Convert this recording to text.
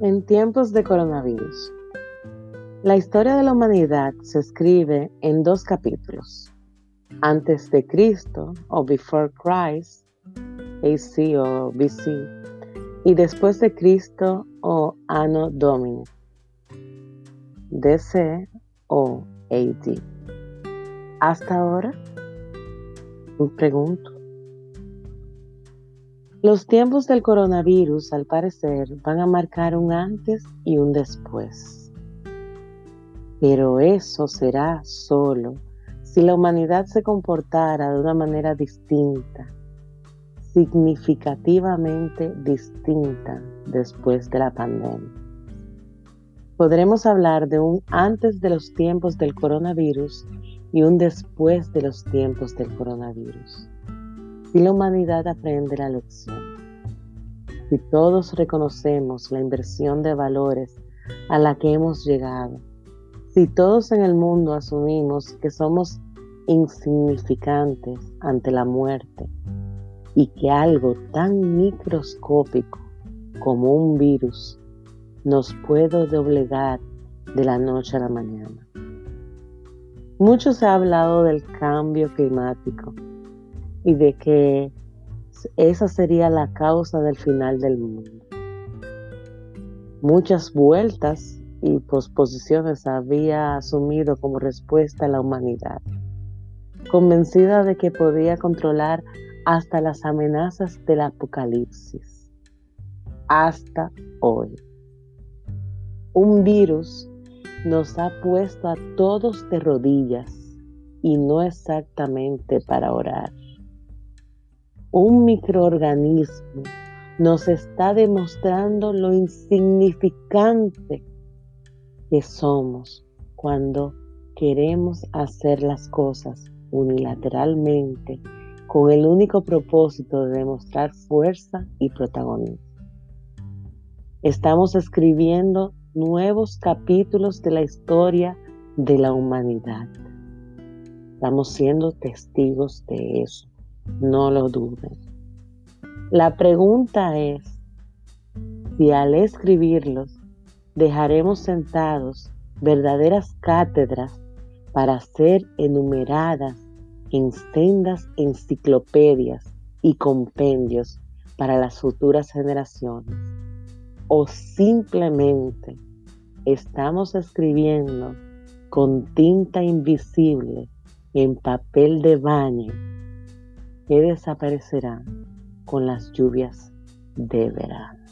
En tiempos de coronavirus. La historia de la humanidad se escribe en dos capítulos. Antes de Cristo o Before Christ, AC o BC, y después de Cristo o Anno Domini, DC o AD. Hasta ahora, me pregunto. Los tiempos del coronavirus, al parecer, van a marcar un antes y un después. Pero eso será solo si la humanidad se comportara de una manera distinta, significativamente distinta después de la pandemia. Podremos hablar de un antes de los tiempos del coronavirus y un después de los tiempos del coronavirus. Si la humanidad aprende la lección, si todos reconocemos la inversión de valores a la que hemos llegado, si todos en el mundo asumimos que somos insignificantes ante la muerte y que algo tan microscópico como un virus nos puede doblegar de la noche a la mañana. Mucho se ha hablado del cambio climático y de que esa sería la causa del final del mundo. Muchas vueltas y posposiciones había asumido como respuesta a la humanidad, convencida de que podía controlar hasta las amenazas del apocalipsis, hasta hoy. Un virus nos ha puesto a todos de rodillas y no exactamente para orar. Un microorganismo nos está demostrando lo insignificante que somos cuando queremos hacer las cosas unilateralmente con el único propósito de demostrar fuerza y protagonismo. Estamos escribiendo nuevos capítulos de la historia de la humanidad. Estamos siendo testigos de eso, no lo duden. La pregunta es si al escribirlos dejaremos sentados verdaderas cátedras para ser enumeradas en sendas enciclopedias y compendios para las futuras generaciones, o simplemente estamos escribiendo con tinta invisible en papel de baño que desaparecerá con las lluvias de verano.